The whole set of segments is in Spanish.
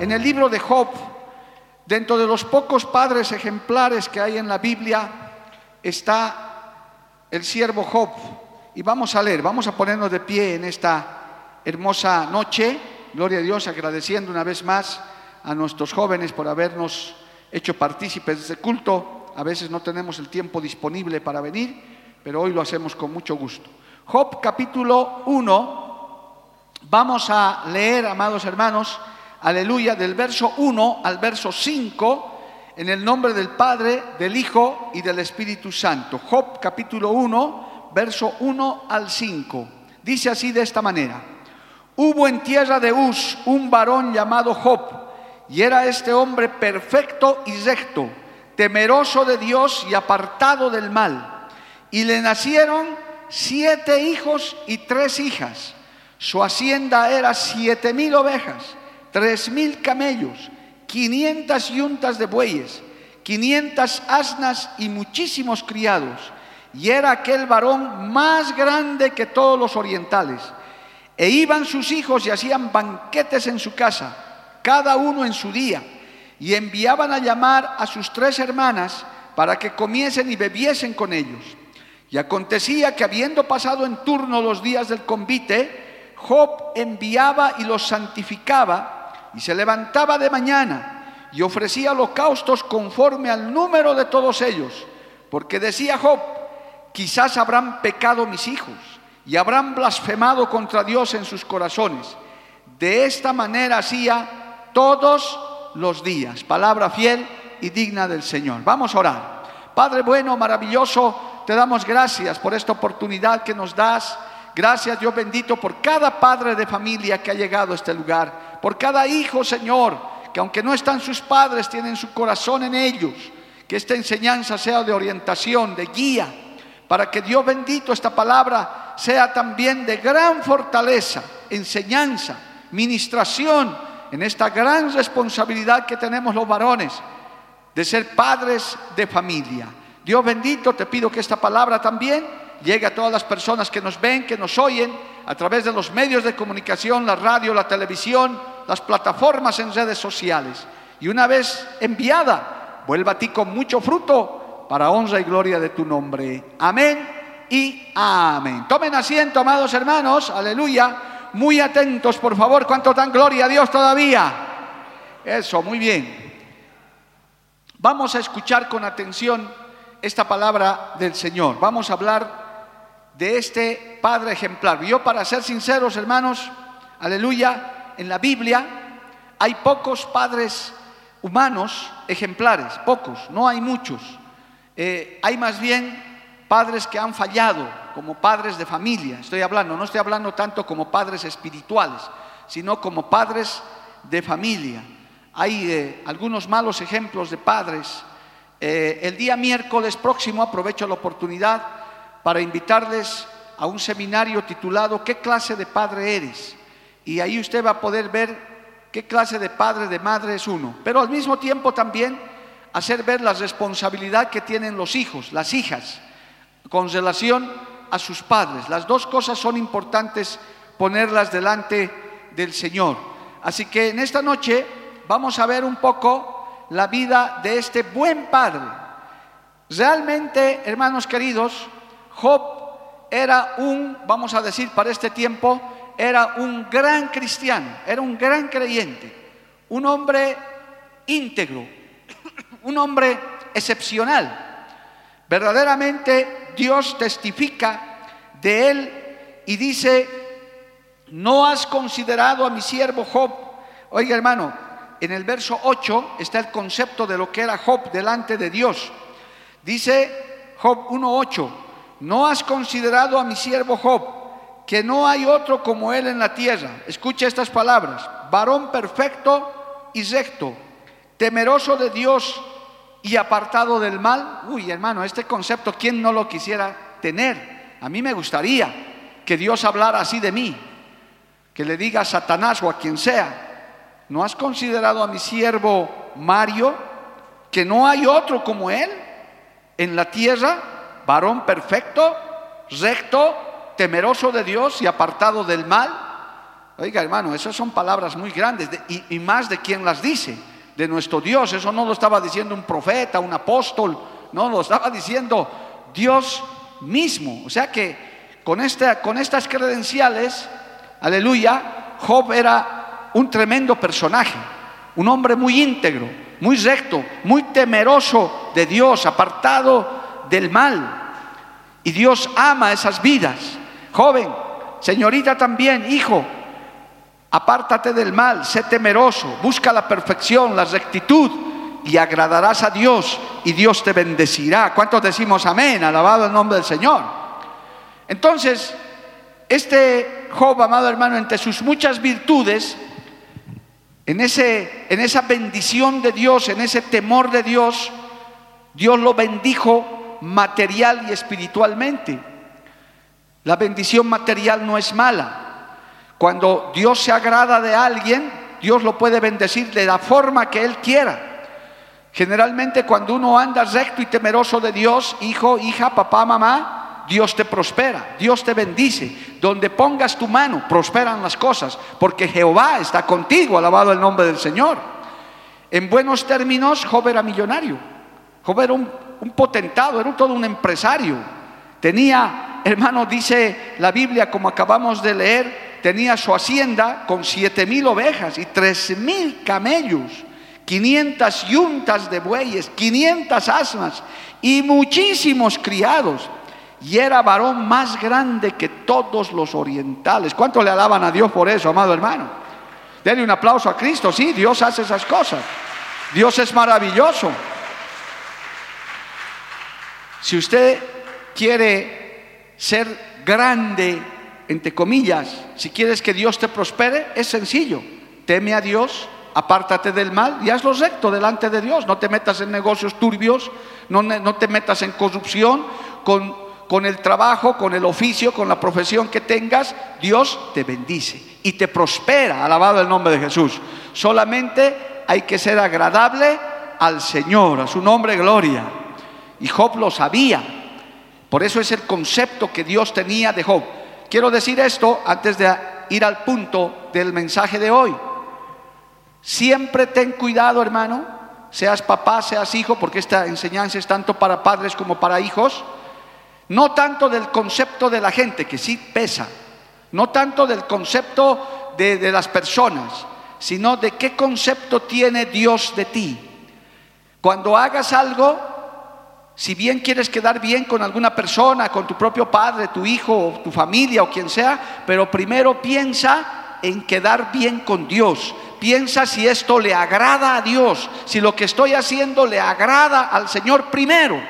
En el libro de Job, dentro de los pocos padres ejemplares que hay en la Biblia, está el siervo Job. Y vamos a leer, vamos a ponernos de pie en esta hermosa noche. Gloria a Dios, agradeciendo una vez más a nuestros jóvenes por habernos hecho partícipes de este culto. A veces no tenemos el tiempo disponible para venir, pero hoy lo hacemos con mucho gusto. Job capítulo 1, vamos a leer, amados hermanos, aleluya, del verso 1 al verso 5, en el nombre del Padre, del Hijo y del Espíritu Santo. Job capítulo 1, verso 1 al 5. Dice así de esta manera. Hubo en tierra de Uz un varón llamado Job, y era este hombre perfecto y recto, temeroso de Dios y apartado del mal. Y le nacieron siete hijos y tres hijas. Su hacienda era siete mil ovejas, tres mil camellos, quinientas yuntas de bueyes, quinientas asnas y muchísimos criados. Y era aquel varón más grande que todos los orientales. E iban sus hijos y hacían banquetes en su casa, cada uno en su día, y enviaban a llamar a sus tres hermanas para que comiesen y bebiesen con ellos. Y acontecía que habiendo pasado en turno los días del convite, Job enviaba y los santificaba, y se levantaba de mañana y ofrecía holocaustos conforme al número de todos ellos, porque decía Job, quizás habrán pecado mis hijos y habrán blasfemado contra Dios en sus corazones. De esta manera hacía todos los días. Palabra fiel y digna del Señor. Vamos a orar. Padre bueno, maravilloso, te damos gracias por esta oportunidad que nos das. Gracias Dios bendito por cada padre de familia que ha llegado a este lugar. Por cada hijo, Señor, que aunque no están sus padres, tienen su corazón en ellos. Que esta enseñanza sea de orientación, de guía para que Dios bendito esta palabra sea también de gran fortaleza, enseñanza, ministración en esta gran responsabilidad que tenemos los varones de ser padres de familia. Dios bendito, te pido que esta palabra también llegue a todas las personas que nos ven, que nos oyen a través de los medios de comunicación, la radio, la televisión, las plataformas en redes sociales. Y una vez enviada, vuelva a ti con mucho fruto para honra y gloria de tu nombre. Amén y amén. Tomen asiento, amados hermanos, aleluya. Muy atentos, por favor, ¿cuánto dan gloria a Dios todavía? Eso, muy bien. Vamos a escuchar con atención esta palabra del Señor. Vamos a hablar de este Padre ejemplar. Yo, para ser sinceros, hermanos, aleluya, en la Biblia hay pocos padres humanos ejemplares, pocos, no hay muchos. Eh, hay más bien padres que han fallado como padres de familia, estoy hablando, no estoy hablando tanto como padres espirituales, sino como padres de familia. Hay eh, algunos malos ejemplos de padres. Eh, el día miércoles próximo aprovecho la oportunidad para invitarles a un seminario titulado ¿Qué clase de padre eres? Y ahí usted va a poder ver qué clase de padre, de madre es uno. Pero al mismo tiempo también hacer ver la responsabilidad que tienen los hijos, las hijas, con relación a sus padres. Las dos cosas son importantes ponerlas delante del Señor. Así que en esta noche vamos a ver un poco la vida de este buen padre. Realmente, hermanos queridos, Job era un, vamos a decir para este tiempo, era un gran cristiano, era un gran creyente, un hombre íntegro, un hombre excepcional. Verdaderamente Dios testifica de él y dice, no has considerado a mi siervo Job. Oiga hermano, en el verso 8 está el concepto de lo que era Job delante de Dios. Dice Job 1.8, no has considerado a mi siervo Job, que no hay otro como él en la tierra. Escucha estas palabras, varón perfecto y recto, temeroso de Dios y apartado del mal. Uy, hermano, este concepto, ¿quién no lo quisiera tener? A mí me gustaría que Dios hablara así de mí, que le diga a Satanás o a quien sea, ¿no has considerado a mi siervo Mario que no hay otro como él en la tierra, varón perfecto, recto, temeroso de Dios y apartado del mal? Oiga, hermano, esas son palabras muy grandes y, y más de quien las dice de nuestro Dios. Eso no lo estaba diciendo un profeta, un apóstol, no, lo estaba diciendo Dios mismo. O sea que con, esta, con estas credenciales, aleluya, Job era un tremendo personaje, un hombre muy íntegro, muy recto, muy temeroso de Dios, apartado del mal. Y Dios ama esas vidas. Joven, señorita también, hijo, Apártate del mal, sé temeroso, busca la perfección, la rectitud y agradarás a Dios y Dios te bendecirá. ¿Cuántos decimos amén? Alabado el nombre del Señor. Entonces, este Job, amado hermano, entre sus muchas virtudes, en, ese, en esa bendición de Dios, en ese temor de Dios, Dios lo bendijo material y espiritualmente. La bendición material no es mala. Cuando Dios se agrada de alguien, Dios lo puede bendecir de la forma que Él quiera. Generalmente cuando uno anda recto y temeroso de Dios, hijo, hija, papá, mamá, Dios te prospera, Dios te bendice. Donde pongas tu mano, prosperan las cosas, porque Jehová está contigo, alabado el nombre del Señor. En buenos términos, Job era millonario. Job era un, potentado, era todo un empresario. Tenía, hermano, dice la Biblia, como acabamos de leer, tenía su hacienda con siete mil ovejas y tres mil camellos, 500 yuntas de bueyes, 500 asmas y muchísimos criados. Y era varón más grande que todos los orientales. ¿Cuánto le alaban a Dios por eso, amado hermano? Denle un aplauso a Cristo. Sí, Dios hace esas cosas. Dios es maravilloso. Si usted quiere ser grande entre comillas, si quieres que Dios te prospere, es sencillo. Teme a Dios, apártate del mal y hazlo recto delante de Dios. No te metas en negocios turbios, no, te metas en corrupción con, con el trabajo, con el oficio, con la profesión que tengas. Dios te bendice y te prospera. Alabado el nombre de Jesús. Solamente hay que ser agradable al Señor, a su nombre gloria. Y Job lo sabía. Por eso es el concepto que Dios tenía de Job. Quiero decir esto antes de ir al punto del mensaje de hoy. Siempre ten cuidado, hermano, seas papá, seas hijo, porque esta enseñanza es tanto para padres como para hijos, no tanto del concepto de la gente, que sí pesa, no tanto del concepto de, de las personas, sino de qué concepto tiene Dios de ti. Cuando hagas algo, si bien quieres quedar bien con alguna persona, con tu propio padre, tu hijo, tu familia o quien sea, pero primero piensa en quedar bien con Dios. Piensa si esto le agrada a Dios, si lo que estoy haciendo le agrada al Señor primero.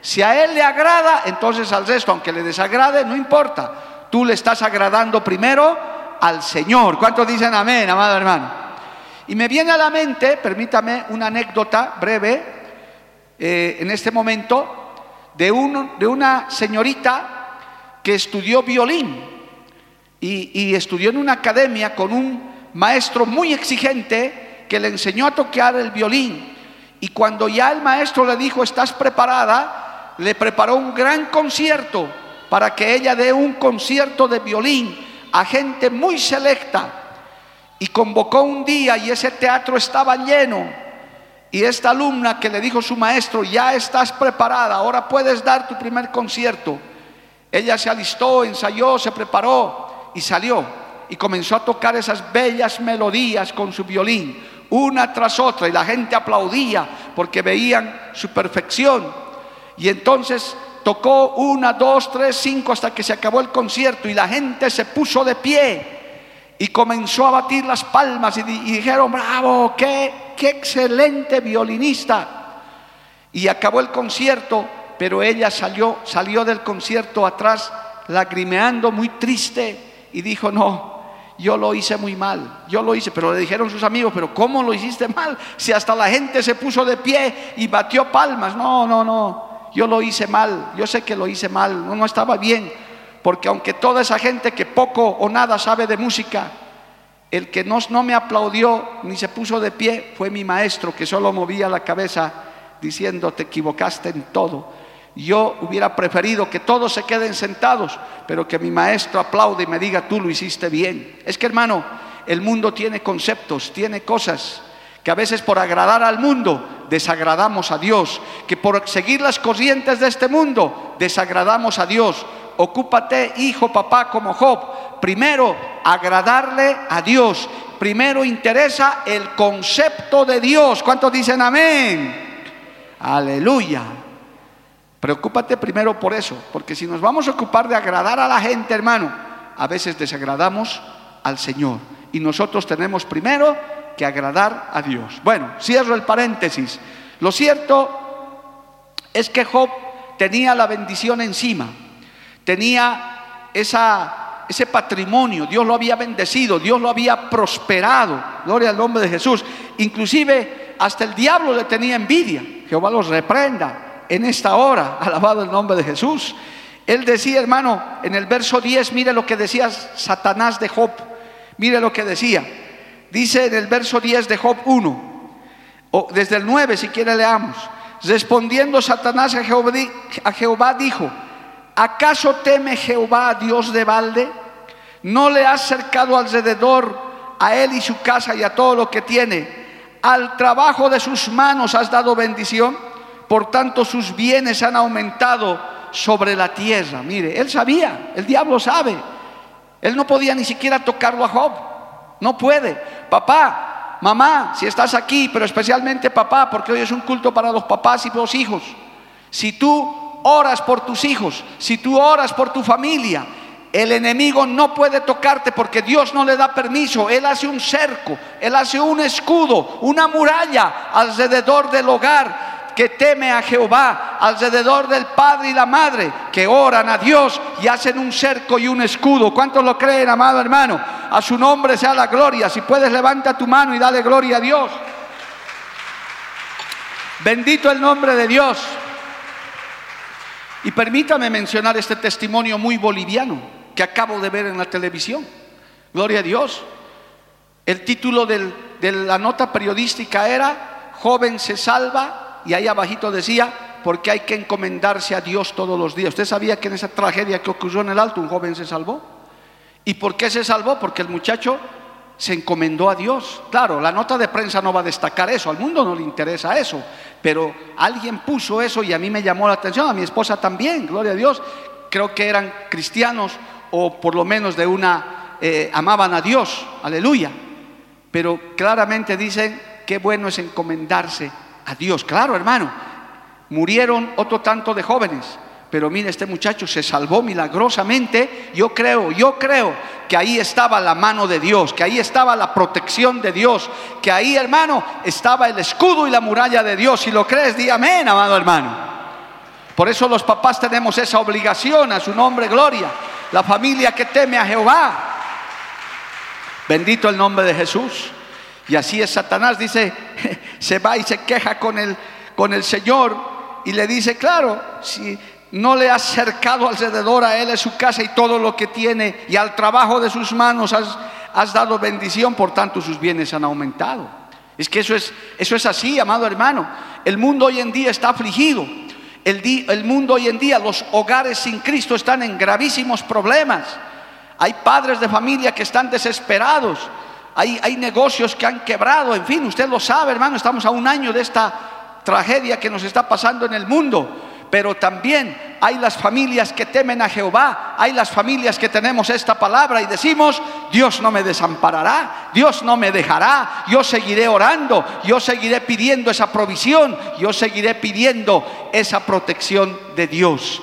Si a Él le agrada, entonces al resto, aunque le desagrade, no importa. Tú le estás agradando primero al Señor. ¿Cuántos dicen amén, amado hermano? Y me viene a la mente, permítame una anécdota breve, eh, en este momento de, de una señorita que estudió violín y, y estudió en una academia con un maestro muy exigente que le enseñó a tocar el violín. Y cuando ya el maestro le dijo, estás preparada, le preparó un gran concierto para que ella dé un concierto de violín a gente muy selecta. Y convocó un día y ese teatro estaba lleno y esta alumna que le dijo su maestro, ya estás preparada, ahora puedes dar tu primer concierto. Ella se alistó, ensayó, se preparó y salió y comenzó a tocar esas bellas melodías con su violín, una tras otra, y la gente aplaudía porque veían su perfección. Y entonces tocó una, dos, tres, cinco hasta que se acabó el concierto y la gente se puso de pie y comenzó a batir las palmas y, dijeron, bravo, qué, qué excelente violinista. Y acabó el concierto, pero ella salió, salió del concierto atrás lagrimeando, muy triste, y dijo, no, yo lo hice muy mal, yo lo hice, pero le dijeron sus amigos, pero ¿cómo lo hiciste mal? Si hasta la gente se puso de pie y batió palmas, no, no, no, yo lo hice mal, yo sé que lo hice mal, no, no estaba bien, porque aunque toda esa gente que poco o nada sabe de música, el que no, no me aplaudió ni se puso de pie fue mi maestro, que solo movía la cabeza diciendo, te equivocaste en todo. Yo hubiera preferido que todos se queden sentados, pero que mi maestro aplaude y me diga, tú lo hiciste bien. Es que hermano, el mundo tiene conceptos, tiene cosas que a veces por agradar al mundo desagradamos a Dios, que por seguir las corrientes de este mundo desagradamos a Dios. Ocúpate, hijo, papá, como Job, primero agradarle a Dios, primero interesa el concepto de Dios. ¿Cuántos dicen amén? Aleluya. Preocúpate primero por eso, porque si nos vamos a ocupar de agradar a la gente, hermano, a veces desagradamos al Señor. Y nosotros tenemos primero que agradar a Dios. Bueno, cierro el paréntesis. Lo cierto es que Job tenía la bendición encima, tenía ese patrimonio, Dios lo había bendecido, Dios lo había prosperado, gloria al nombre de Jesús. Inclusive hasta el diablo le tenía envidia, Jehová los reprenda en esta hora, alabado el nombre de Jesús. Él decía, hermano, en el verso 10, mire lo que decía Satanás de Job, mire lo que decía. Dice en el verso 10 de Job 1, o desde el 9 si quiere leamos. Respondiendo Satanás a Jehová dijo, ¿acaso teme Jehová Dios de balde? ¿No le has cercado alrededor a él y su casa y a todo lo que tiene? ¿Al trabajo de sus manos has dado bendición? por tanto sus bienes han aumentado sobre la tierra. Mire, él sabía, el diablo sabe. Él no podía ni siquiera tocarlo a Job. No puede. Papá, mamá, si estás aquí, pero especialmente papá, porque hoy es un culto para los papás y los hijos. Si tú oras por tus hijos, si tú oras por tu familia, el enemigo no puede tocarte porque Dios no le da permiso. Él hace un cerco, él hace un escudo, una muralla alrededor del hogar que teme a Jehová, alrededor del padre y la madre, que oran a Dios y hacen un cerco y un escudo. ¿Cuántos lo creen, amado hermano? A su nombre sea la gloria. Si puedes, levanta tu mano y dale gloria a Dios. Bendito el nombre de Dios. Y permítame mencionar este testimonio muy boliviano que acabo de ver en la televisión. Gloria a Dios. El título de la nota periodística era Joven se salva y ahí abajito decía, porque hay que encomendarse a Dios todos los días. ¿Usted sabía que en esa tragedia que ocurrió en el alto un joven se salvó? ¿Y por qué se salvó? Porque el muchacho se encomendó a Dios. Claro, la nota de prensa no va a destacar eso, al mundo no le interesa eso, pero alguien puso eso y a mí me llamó la atención, a mi esposa también, gloria a Dios. Creo que eran cristianos o por lo menos de una, eh, amaban a Dios, aleluya. Pero claramente dicen, qué bueno es encomendarse a Dios. Claro, hermano, murieron otro tanto de jóvenes, pero mire, este muchacho se salvó milagrosamente. Yo creo, yo creo que ahí estaba la mano de Dios, que ahí estaba la protección de Dios, que ahí, hermano, estaba el escudo y la muralla de Dios. Si lo crees, di amén, amado hermano. Por eso los papás tenemos esa obligación, a su nombre, gloria. La familia que teme a Jehová. Bendito el nombre de Jesús. Y así es Satanás, dice, se va y se queja con el, con el Señor y le dice, claro, si no le has cercado alrededor a él, a su casa y todo lo que tiene, y al trabajo de sus manos has, has dado bendición, por tanto sus bienes han aumentado. Es que eso es, eso es así, amado hermano. El mundo hoy en día está afligido. El, el mundo hoy en día, los hogares sin Cristo están en gravísimos problemas. Hay padres de familia que están desesperados hay, negocios que han quebrado, en fin, usted lo sabe, hermano, estamos a un año de esta tragedia que nos está pasando en el mundo. Pero también hay las familias que temen a Jehová, hay las familias que tenemos esta palabra y decimos, Dios no me desamparará, Dios no me dejará, yo seguiré orando, yo seguiré pidiendo esa provisión, yo seguiré pidiendo esa protección de Dios.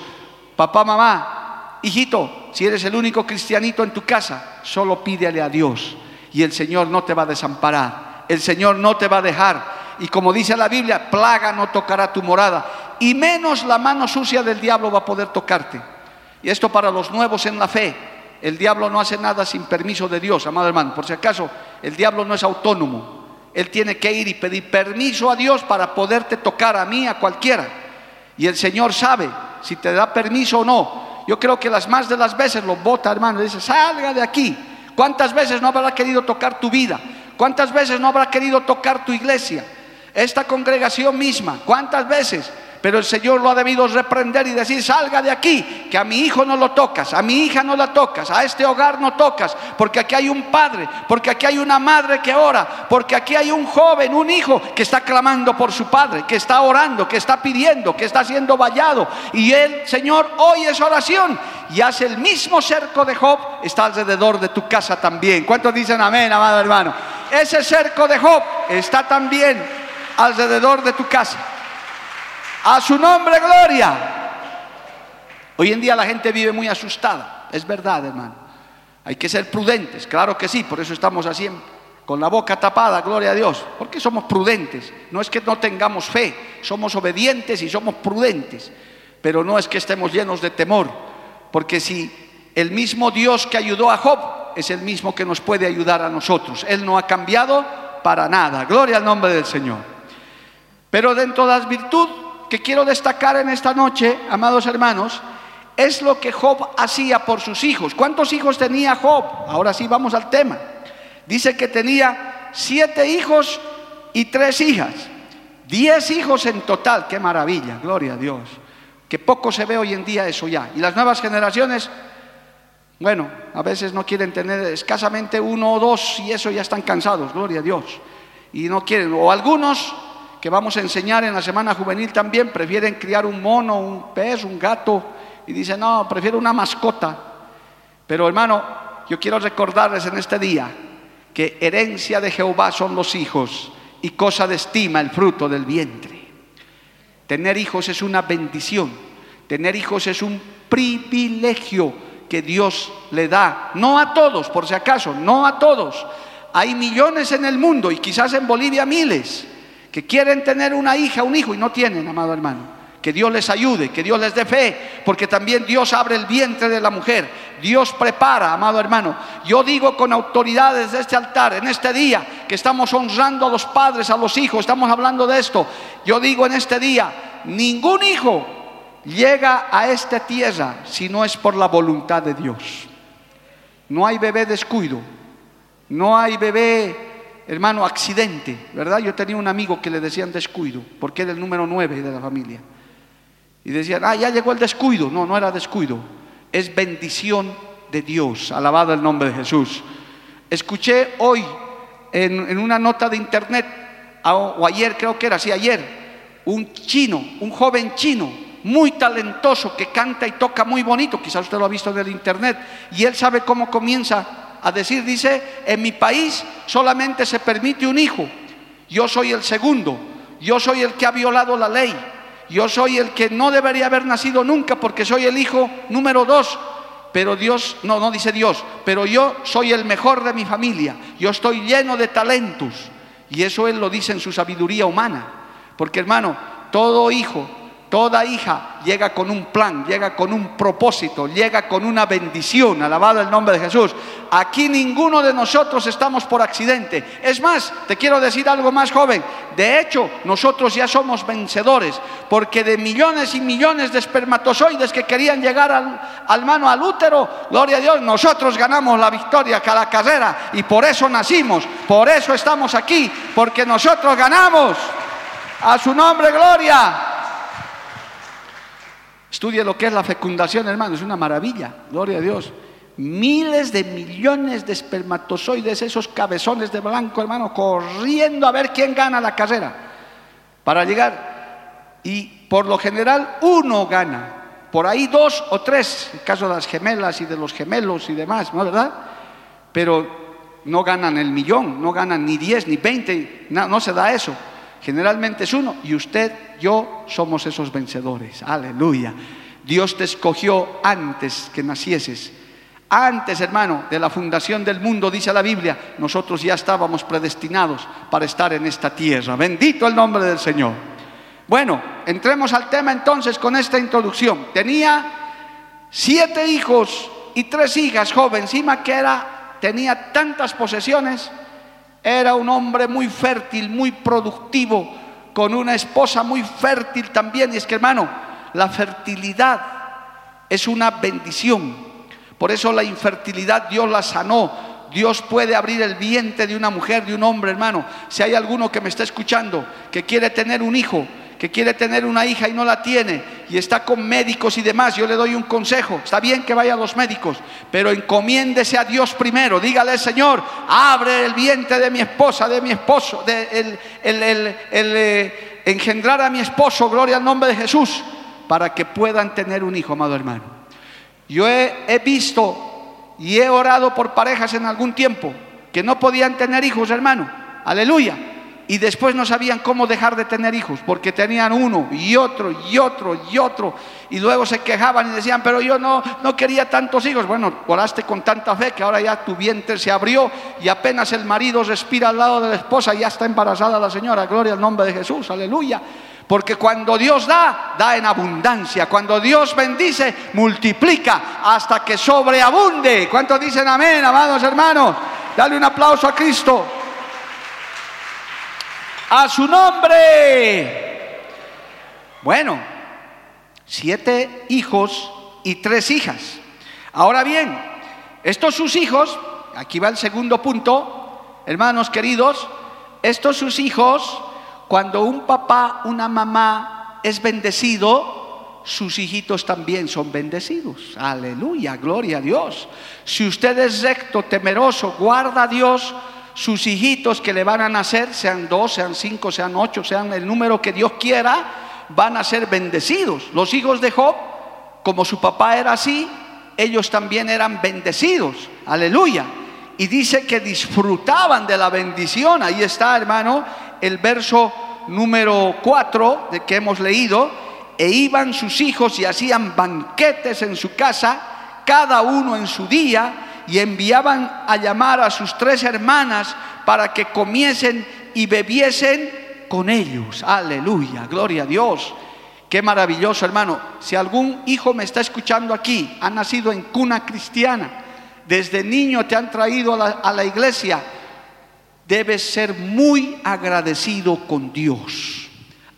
Papá, mamá, hijito, si eres el único cristianito en tu casa, solo pídele a Dios y el Señor no te va a desamparar, el Señor no te va a dejar. Y como dice la Biblia, plaga no tocará tu morada. Y menos la mano sucia del diablo va a poder tocarte. Y esto para los nuevos en la fe. El diablo no hace nada sin permiso de Dios, amado hermano. Por si acaso, el diablo no es autónomo. Él tiene que ir y pedir permiso a Dios para poderte tocar a mí, a cualquiera. Y el Señor sabe si te da permiso o no. Yo creo que las más de las veces lo bota, hermano, y dice, salga de aquí. ¿Cuántas veces no habrá querido tocar tu vida? ¿Cuántas veces no habrá querido tocar tu iglesia? Esta congregación misma, ¿cuántas veces? Pero el Señor lo ha debido reprender y decir, salga de aquí, que a mi hijo no lo tocas, a mi hija no la tocas, a este hogar no tocas, porque aquí hay un padre, porque aquí hay una madre que ora, porque aquí hay un joven, un hijo que está clamando por su padre, que está orando, que está pidiendo, que está siendo vallado. Y el Señor, oye esa oración y hace el mismo cerco de Job, está alrededor de tu casa también. ¿Cuántos dicen amén, amado hermano? Ese cerco de Job está también alrededor de tu casa. A su nombre, gloria. Hoy en día la gente vive muy asustada, es verdad, hermano. Hay que ser prudentes, claro que sí, por eso estamos así con la boca tapada, gloria a Dios. Porque somos prudentes. No es que no tengamos fe, somos obedientes y somos prudentes. Pero no es que estemos llenos de temor. Porque si el mismo Dios que ayudó a Job es el mismo que nos puede ayudar a nosotros. Él no ha cambiado para nada. Gloria al nombre del Señor. Pero dentro de las virtudes que quiero destacar en esta noche, amados hermanos, es lo que Job hacía por sus hijos. ¿Cuántos hijos tenía Job? Ahora sí vamos al tema. Dice que tenía siete hijos y tres hijas. Diez hijos en total. Qué maravilla, gloria a Dios. Que poco se ve hoy en día eso ya. Y las nuevas generaciones, bueno, a veces no quieren tener escasamente uno o dos y eso ya están cansados, gloria a Dios. Y no quieren, o algunos que vamos a enseñar en la semana juvenil también, prefieren criar un mono, un pez, un gato, y dicen, no, prefiero una mascota. Pero hermano, yo quiero recordarles en este día que herencia de Jehová son los hijos y cosa de estima el fruto del vientre. Tener hijos es una bendición, tener hijos es un privilegio que Dios le da, no a todos, por si acaso, no a todos. Hay millones en el mundo y quizás en Bolivia miles que quieren tener una hija, un hijo y no tienen, amado hermano. Que Dios les ayude, que Dios les dé fe, porque también Dios abre el vientre de la mujer. Dios prepara, amado hermano. Yo digo con autoridades de este altar, en este día, que estamos honrando a los padres, a los hijos, estamos hablando de esto. Yo digo en este día, ningún hijo llega a esta tierra si no es por la voluntad de Dios. No hay bebé descuido, no hay bebé hermano, accidente, ¿verdad? Yo tenía un amigo que le decían descuido, porque era el número nueve de la familia. Y decían, ah, ya llegó el descuido. No, no era descuido, es bendición de Dios, alabado el nombre de Jesús. Escuché hoy en, una nota de internet, o ayer creo que era, sí, ayer, un chino, un joven chino, muy talentoso, que canta y toca muy bonito, quizás usted lo ha visto en el internet, y él sabe cómo comienza a decir, dice, en mi país solamente se permite un hijo, yo soy el segundo, yo soy el que ha violado la ley, yo soy el que no debería haber nacido nunca porque soy el hijo número dos, pero Dios, no, no dice Dios, pero yo soy el mejor de mi familia, yo estoy lleno de talentos, y eso Él lo dice en su sabiduría humana, porque hermano, todo hijo Toda hija llega con un plan, llega con un propósito, llega con una bendición, alabado el nombre de Jesús. Aquí ninguno de nosotros estamos por accidente. Es más, te quiero decir algo más joven. De hecho, nosotros ya somos vencedores, porque de millones y millones de espermatozoides que querían llegar al, mano, al útero, gloria a Dios, nosotros ganamos la victoria cada carrera y por eso nacimos, por eso estamos aquí, porque nosotros ganamos. A su nombre, gloria. Estudie lo que es la fecundación, hermano, es una maravilla, gloria a Dios. Miles de millones de espermatozoides, esos cabezones de blanco, hermano, corriendo a ver quién gana la carrera para llegar. Y por lo general uno gana, por ahí dos o tres, en caso de las gemelas y de los gemelos y demás, ¿no verdad? Pero no ganan el millón, no ganan ni diez ni veinte, no se da eso. Generalmente es uno y usted, yo somos esos vencedores. Aleluya. Dios te escogió antes que nacieses, Antes, hermano, de la fundación del mundo, dice la Biblia, nosotros ya estábamos predestinados para estar en esta tierra. Bendito el nombre del Señor. Bueno, entremos al tema entonces con esta introducción. Tenía siete hijos y tres hijas, joven, encima que era, tenía tantas posesiones, era un hombre muy fértil, muy productivo, con una esposa muy fértil también. Y es que, hermano, la fertilidad es una bendición. Por eso la infertilidad Dios la sanó. Dios puede abrir el vientre de una mujer, de un hombre, hermano. Si hay alguno que me está escuchando, que quiere tener un hijo, que quiere tener una hija y no la tiene, y está con médicos y demás, yo le doy un consejo. Está bien que vaya a los médicos, pero encomiéndese a Dios primero. Dígale, Señor, abre el vientre de mi esposa, de mi esposo, de el, eh, engendrar a mi esposo, gloria al nombre de Jesús, para que puedan tener un hijo, amado hermano. Yo he visto y he orado por parejas en algún tiempo que no podían tener hijos, hermano. Aleluya y después no sabían cómo dejar de tener hijos, porque tenían uno y otro y otro y otro, y luego se quejaban y decían, pero yo no, no quería tantos hijos. Bueno, oraste con tanta fe que ahora ya tu vientre se abrió y apenas el marido respira al lado de la esposa, ya está embarazada la señora, gloria al nombre de Jesús, aleluya. Porque cuando Dios da, da en abundancia. Cuando Dios bendice, multiplica hasta que sobreabunde. ¿Cuántos dicen amén, amados hermanos? Dale un aplauso a Cristo a su nombre. Bueno, siete hijos y tres hijas. Ahora bien, estos sus hijos, aquí va el segundo punto, hermanos queridos, estos sus hijos, cuando un papá, una mamá es bendecido, sus hijitos también son bendecidos. Aleluya, gloria a Dios. Si usted es recto, temeroso, guarda a Dios, sus hijitos que le van a nacer, sean dos, sean cinco, sean ocho, sean el número que Dios quiera, van a ser bendecidos. Los hijos de Job, como su papá era así, ellos también eran bendecidos. Aleluya. Y dice que disfrutaban de la bendición. Ahí está, hermano, el verso número cuatro de que hemos leído. E iban sus hijos y hacían banquetes en su casa, cada uno en su día y enviaban a llamar a sus tres hermanas para que comiesen y bebiesen con ellos. Aleluya, gloria a Dios. Qué maravilloso, hermano. Si algún hijo me está escuchando aquí, ha nacido en cuna cristiana, desde niño te han traído a la, iglesia, debes ser muy agradecido con Dios.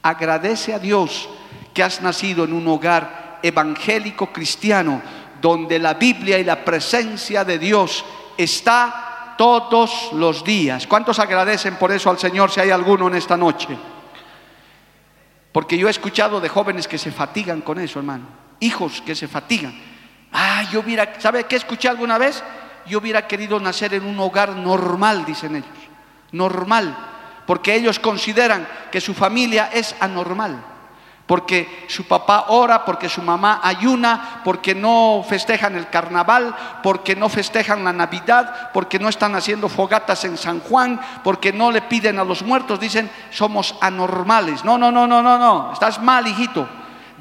Agradece a Dios que has nacido en un hogar evangélico cristiano donde la Biblia y la presencia de Dios está todos los días. ¿Cuántos agradecen por eso al Señor si hay alguno en esta noche? Porque yo he escuchado de jóvenes que se fatigan con eso, hermano. Hijos que se fatigan. Ah, yo hubiera, ¿sabe qué escuché alguna vez? Yo hubiera querido nacer en un hogar normal, dicen ellos. Normal. Porque ellos consideran que su familia es anormal porque su papá ora, porque su mamá ayuna, porque no festejan el carnaval, porque no festejan la Navidad, porque no están haciendo fogatas en San Juan, porque no le piden a los muertos, dicen, somos anormales. No, no, no, no, no, no, estás mal, hijito.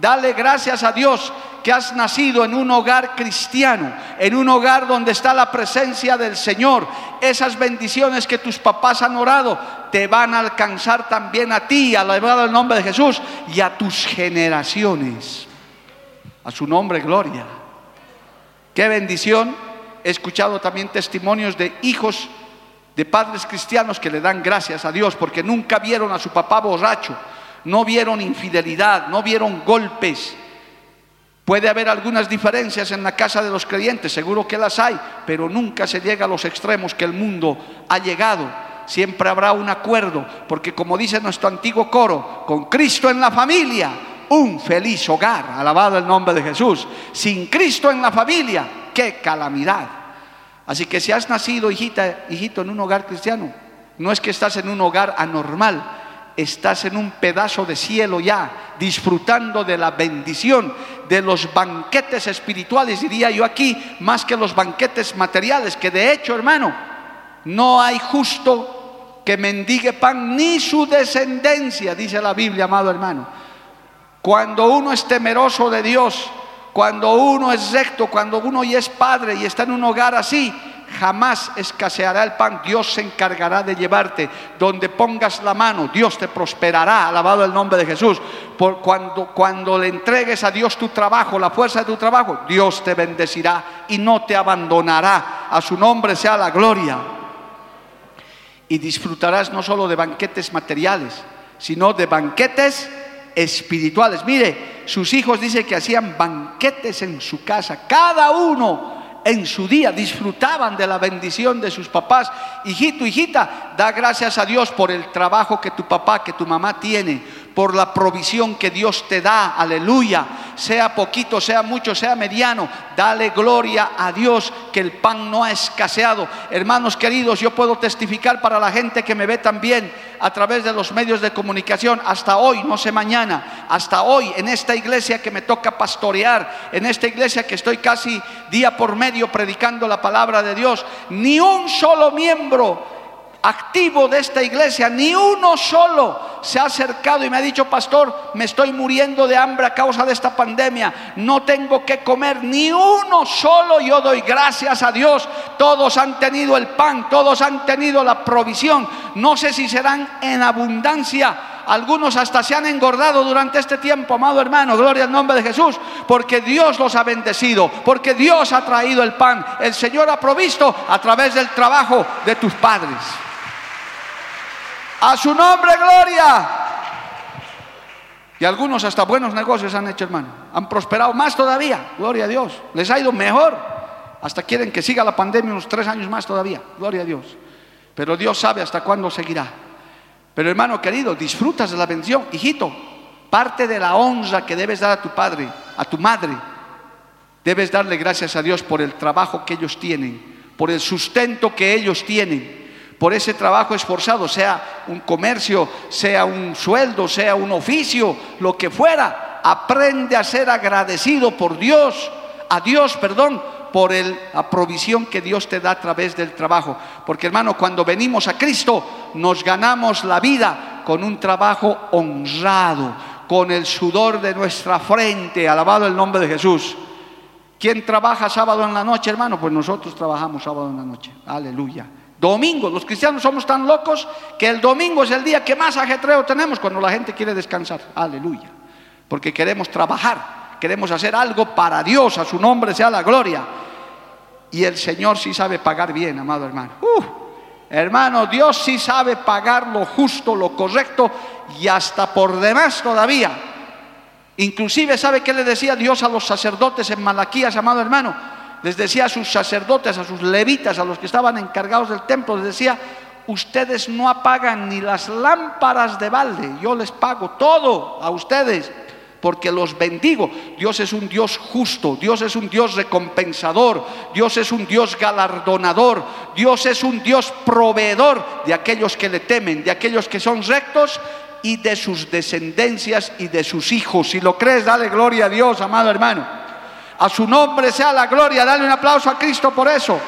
Dale gracias a Dios que has nacido en un hogar cristiano, en un hogar donde está la presencia del Señor. Esas bendiciones que tus papás han orado te van a alcanzar también a ti, alabado el nombre de Jesús, y a tus generaciones. A su nombre, gloria. Qué bendición. He escuchado también testimonios de hijos de padres cristianos que le dan gracias a Dios porque nunca vieron a su papá borracho no vieron infidelidad, no vieron golpes. Puede haber algunas diferencias en la casa de los creyentes, seguro que las hay, pero nunca se llega a los extremos que el mundo ha llegado. Siempre habrá un acuerdo, porque como dice nuestro antiguo coro, con Cristo en la familia, un feliz hogar, alabado el nombre de Jesús. Sin Cristo en la familia, qué calamidad. Así que si has nacido, hijita, hijito, en un hogar cristiano, no es que estás en un hogar anormal, estás en un pedazo de cielo ya, disfrutando de la bendición, de los banquetes espirituales, diría yo aquí, más que los banquetes materiales, que de hecho, hermano, no hay justo que mendigue pan ni su descendencia, dice la Biblia, amado hermano. Cuando uno es temeroso de Dios, Cuando uno es recto, cuando uno es padre y está en un hogar así, jamás escaseará el pan, Dios se encargará de llevarte. Donde pongas la mano, Dios te prosperará, alabado el nombre de Jesús. Por cuando, cuando le entregues a Dios tu trabajo, la fuerza de tu trabajo, Dios te bendecirá y no te abandonará. A su nombre sea la gloria. Y disfrutarás no solo de banquetes materiales, sino de banquetes espirituales. Mire, sus hijos dice que hacían banquetes en su casa, cada uno en su día disfrutaban de la bendición de sus papás. Hijito, hijita, da gracias a Dios por el trabajo que tu papá, que tu mamá tiene, por la provisión que Dios te da, aleluya, sea poquito, sea mucho, sea mediano, dale gloria a Dios que el pan no ha escaseado. Hermanos queridos, yo puedo testificar para la gente que me ve también a través de los medios de comunicación, hasta hoy, no sé mañana, hasta hoy en esta iglesia que me toca pastorear, en esta iglesia que estoy casi día por medio predicando la palabra de Dios, ni un solo miembro activo de esta iglesia, ni uno solo se ha acercado y me ha dicho, pastor, me estoy muriendo de hambre a causa de esta pandemia, no tengo que comer, ni uno solo, yo doy gracias a Dios, todos han tenido el pan, todos han tenido la provisión, no sé si serán en abundancia. Algunos hasta se han engordado durante este tiempo, amado hermano, gloria al nombre de Jesús, porque Dios los ha bendecido, porque Dios ha traído el pan, el Señor ha provisto a través del trabajo de tus padres. A su nombre, gloria. Y algunos hasta buenos negocios han hecho, hermano. Han prosperado más todavía, gloria a Dios. Les ha ido mejor. Hasta quieren que siga la pandemia unos tres años más todavía, gloria a Dios. Pero Dios sabe hasta cuándo seguirá. Pero hermano querido, disfrutas de la bendición. Hijito, parte de la honra que debes dar a tu padre, a tu madre, debes darle gracias a Dios por el trabajo que ellos tienen, por el sustento que ellos tienen por ese trabajo esforzado, sea un comercio, sea un sueldo, sea un oficio, lo que fuera. Aprende a ser agradecido por Dios, a Dios, perdón, por la provisión que Dios te da a través del trabajo. Porque hermano, cuando venimos a Cristo, nos ganamos la vida con un trabajo honrado, con el sudor de nuestra frente, alabado el nombre de Jesús. ¿Quién trabaja sábado en la noche, hermano? Pues nosotros trabajamos sábado en la noche. Aleluya. Domingo, los cristianos somos tan locos que el domingo es el día que más ajetreo tenemos cuando la gente quiere descansar. Aleluya. Porque queremos trabajar, queremos hacer algo para Dios, a su nombre sea la gloria. Y el Señor sí sabe pagar bien, amado hermano. Uh, hermano, Dios sí sabe pagar lo justo, lo correcto y hasta por demás todavía. Inclusive, ¿sabe qué le decía Dios a los sacerdotes en Malaquías, amado hermano? Les decía a sus sacerdotes, a sus levitas, a los que estaban encargados del templo, les decía, ustedes no apagan ni las lámparas de balde, yo les pago todo a ustedes porque los bendigo. Dios es un Dios justo, Dios es un Dios recompensador, Dios es un Dios galardonador, Dios es un Dios proveedor de aquellos que le temen, de aquellos que son rectos y de sus descendencias y de sus hijos. Si lo crees, dale gloria a Dios, amado hermano. A su nombre sea la gloria. Dale un aplauso a Cristo por eso.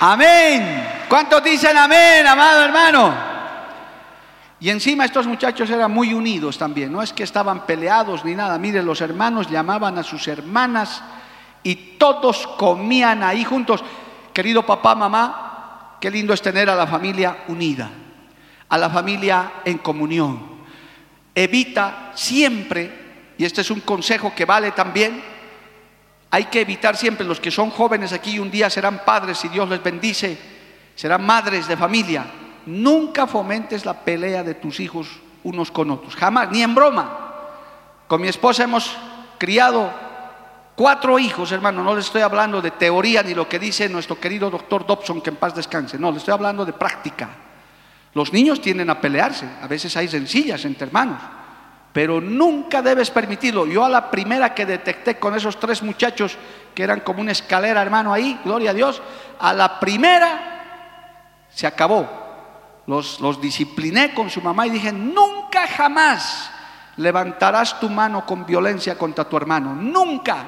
Amén. ¿Cuántos dicen amén, amado hermano? Y encima estos muchachos eran muy unidos también. No es que estaban peleados ni nada. Miren, los hermanos llamaban a sus hermanas y todos comían ahí juntos. Querido papá, mamá, qué lindo es tener a la familia unida, a la familia en comunión. Evita siempre y este es un consejo que vale también, hay que evitar siempre los que son jóvenes aquí y un día serán padres y Dios les bendice, serán madres de familia. Nunca fomentes la pelea de tus hijos unos con otros, jamás, ni en broma. Con mi esposa hemos criado cuatro hijos, hermano, no les estoy hablando de teoría ni lo que dice nuestro querido doctor Dobson, que en paz descanse, no, les estoy hablando de práctica. Los niños tienden a pelearse, a veces hay sencillas entre hermanos pero nunca debes permitirlo. Yo a la primera que detecté con esos tres muchachos, que eran como una escalera, hermano, ahí, gloria a Dios, a la primera se acabó. Los, los discipliné con su mamá y dije, nunca jamás levantarás tu mano con violencia contra tu hermano, nunca,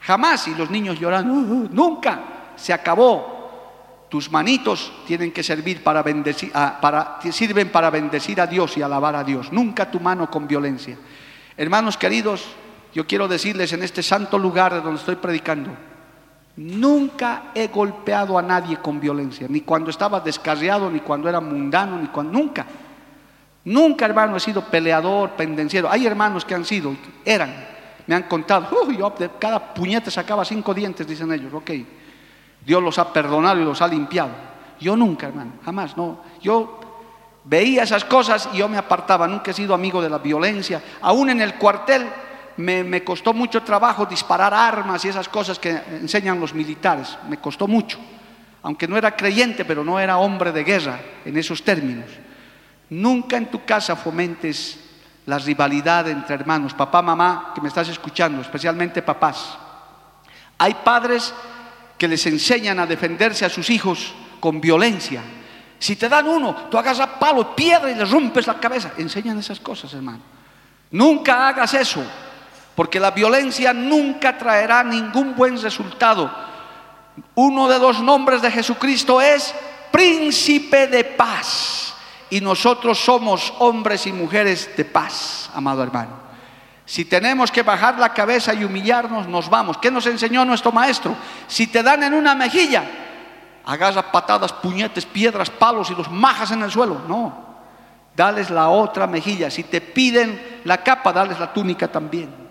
jamás. Y los niños lloran, uh, uh, nunca, se acabó. Tus manitos tienen que servir para bendecir, para, sirven para bendecir a Dios y alabar a Dios. Nunca tu mano con violencia. Hermanos queridos, yo quiero decirles en este santo lugar donde estoy predicando, nunca he golpeado a nadie con violencia, ni cuando estaba descarriado, ni cuando era mundano, ni cuando nunca. Nunca, hermano, he sido peleador, pendenciero. Hay hermanos que han sido, eran, me han contado, yo de cada puñete sacaba cinco dientes, dicen ellos, ok. Dios los ha perdonado y los ha limpiado. Yo nunca, hermano, jamás, no. Yo veía esas cosas y yo me apartaba, nunca he sido amigo de la violencia. Aún en el cuartel me, costó mucho trabajo disparar armas y esas cosas que enseñan los militares, me costó mucho. Aunque no era creyente, pero no era hombre de guerra en esos términos. Nunca en tu casa fomentes la rivalidad entre hermanos, papá, mamá, que me estás escuchando, especialmente papás. Hay padres que les enseñan a defenderse a sus hijos con violencia. Si te dan uno, tú agarras palo, piedra y le rompes la cabeza. Enseñan esas cosas, hermano. Nunca hagas eso, porque la violencia nunca traerá ningún buen resultado. Uno de los nombres de Jesucristo es príncipe de paz y nosotros somos hombres y mujeres de paz, amado hermano. Si tenemos que bajar la cabeza y humillarnos, nos vamos. ¿Qué nos enseñó nuestro maestro? Si te dan en una mejilla, agarra patadas, puñetes, piedras, palos y los majas en el suelo. No, dales la otra mejilla. Si te piden la capa, dales la túnica también.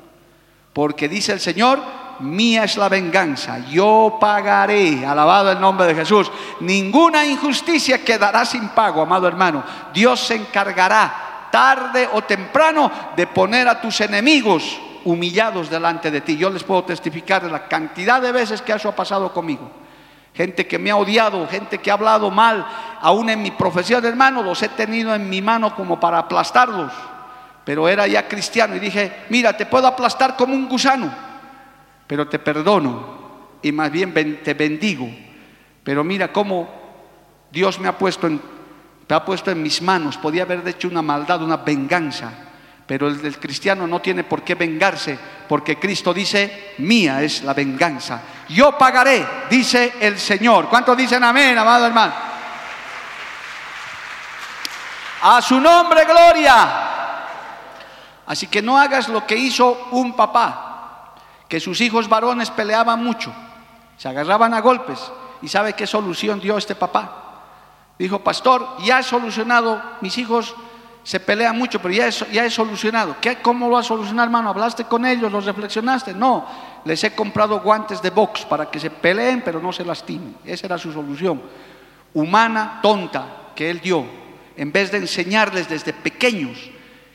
Porque dice el Señor, mía es la venganza, yo pagaré, alabado el nombre de Jesús. Ninguna injusticia quedará sin pago, amado hermano. Dios se encargará tarde o temprano de poner a tus enemigos humillados delante de ti. Yo les puedo testificar la cantidad de veces que eso ha pasado conmigo. Gente que me ha odiado, gente que ha hablado mal, aún en mi profesión, hermano, los he tenido en mi mano como para aplastarlos. Pero era ya cristiano y dije, mira, te puedo aplastar como un gusano pero te perdono y más bien te bendigo. Pero mira cómo Dios me ha puesto en, ha puesto en mis manos. Podía haber hecho una maldad, una venganza. Pero el, el cristiano no tiene por qué vengarse, porque Cristo dice, mía es la venganza. Yo pagaré, dice el Señor. ¿Cuántos dicen amén, amado hermano? A su nombre, gloria. Así que no hagas lo que hizo un papá que sus hijos varones peleaban mucho, se agarraban a golpes. ¿Y sabe qué solución dio este papá? Dijo, pastor, ya he solucionado, mis hijos se pelean mucho, pero ya he, ya solucionado. ¿Qué, ¿Cómo lo has solucionado, hermano? ¿Hablaste con ellos? ¿Los reflexionaste? No, les he comprado guantes de box para que se peleen, pero no se lastimen. Esa era su solución. Humana, tonta, que él dio, en vez de enseñarles desde pequeños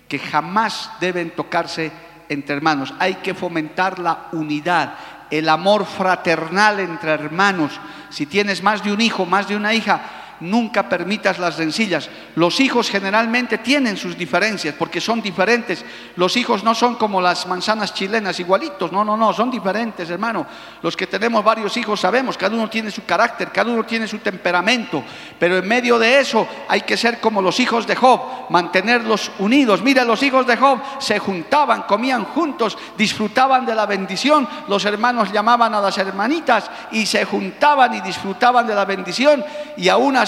que jamás deben tocarse entre hermanos, hay que fomentar la unidad, el amor fraternal entre hermanos. Si tienes más de un hijo, más de una hija, nunca permitas las rencillas. Los hijos generalmente tienen sus diferencias porque son diferentes. Los hijos no son como las manzanas chilenas, igualitos. No, no, no, son diferentes, hermano. Los que tenemos varios hijos sabemos, cada uno tiene su carácter, cada uno tiene su temperamento. Pero en medio de eso hay que ser como los hijos de Job, mantenerlos unidos. Mira, los hijos de Job se juntaban, comían juntos, disfrutaban de la bendición. Los hermanos llamaban a las hermanitas y se juntaban y disfrutaban de la bendición. Y aún así,